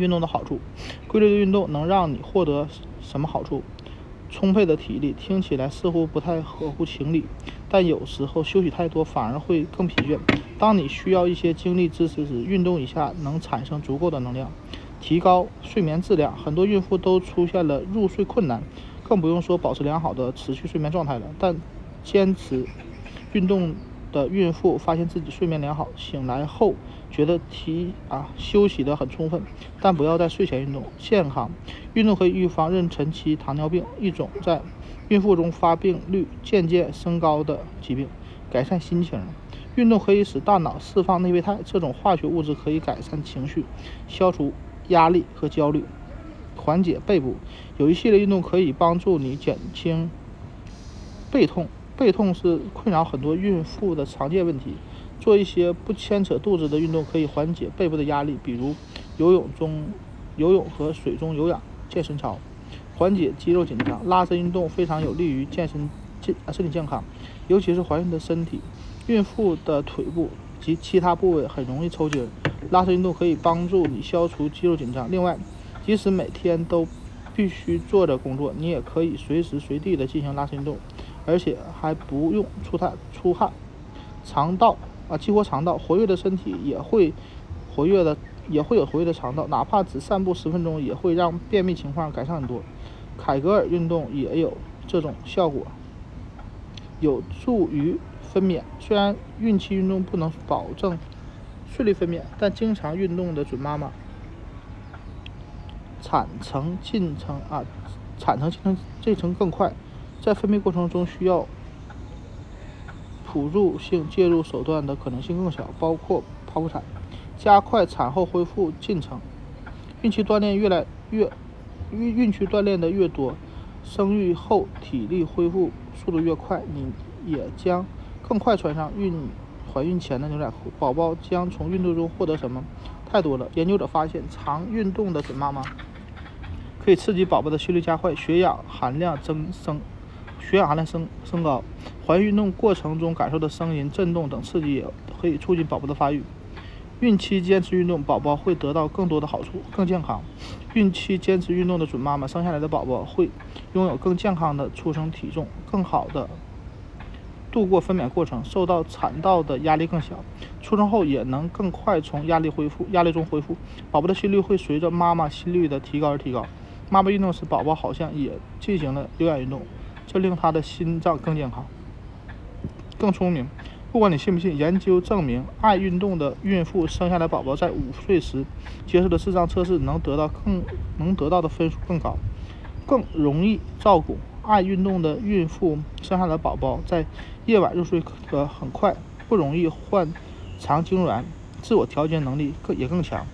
运动的好处，规律的运动能让你获得什么好处？充沛的体力听起来似乎不太合乎情理，但有时候休息太多反而会更疲倦。当你需要一些精力支持时，运动一下能产生足够的能量，提高睡眠质量。很多孕妇都出现了入睡困难，更不用说保持良好的持续睡眠状态了。但坚持运动。的孕妇发现自己睡眠良好，醒来后觉得提啊休息得很充分，但不要在睡前运动。健康运动可以预防妊娠期糖尿病，一种在孕妇中发病率渐渐升高的疾病。改善心情，运动可以使大脑释放内啡肽，这种化学物质可以改善情绪，消除压力和焦虑，缓解背部。有一系列运动可以帮助你减轻背痛。背痛是困扰很多孕妇的常见问题，做一些不牵扯肚子的运动可以缓解背部的压力，比如游泳中游泳和水中有氧健身操，缓解肌肉紧张。拉伸运动非常有利于健身健身体健康，尤其是怀孕的身体，孕妇的腿部及其他部位很容易抽筋，拉伸运动可以帮助你消除肌肉紧张。另外，即使每天都必须坐着工作，你也可以随时随地的进行拉伸运动。而且还不用出汗出汗，肠道啊激活肠道，活跃的身体也会活跃的，也会有活跃的肠道。哪怕只散步十分钟，也会让便秘情况改善很多。凯格尔运动也有这种效果，有助于分娩。虽然孕期运动不能保证顺利分娩，但经常运动的准妈妈，产程进程啊，产程进程进程更快。在分泌过程中需要辅助性介入手段的可能性更小，包括剖腹产，加快产后恢复进程。孕期锻炼越来越孕孕期锻炼的越多，生育后体力恢复速度越快，你也将更快穿上孕怀孕前的牛仔裤。宝宝将从运动中获得什么？太多了。研究者发现，常运动的准妈妈可以刺激宝宝的心率加快，血氧含量增生。血氧含量升升高，怀孕运动过程中感受的声音、震动等刺激也可以促进宝宝的发育。孕期坚持运动，宝宝会得到更多的好处，更健康。孕期坚持运动的准妈妈生下来的宝宝会拥有更健康的出生体重，更好的度过分娩过程，受到产道的压力更小，出生后也能更快从压力恢复压力中恢复。宝宝的心率会随着妈妈心率的提高而提高。妈妈运动时，宝宝好像也进行了有氧运动。这令他的心脏更健康、更聪明。不管你信不信，研究证明，爱运动的孕妇生下来宝宝在五岁时接受的智商测试能得到更能得到的分数更高，更容易照顾。爱运动的孕妇生下来宝宝在夜晚入睡可很快，不容易患肠痉挛，自我调节能力更也更强。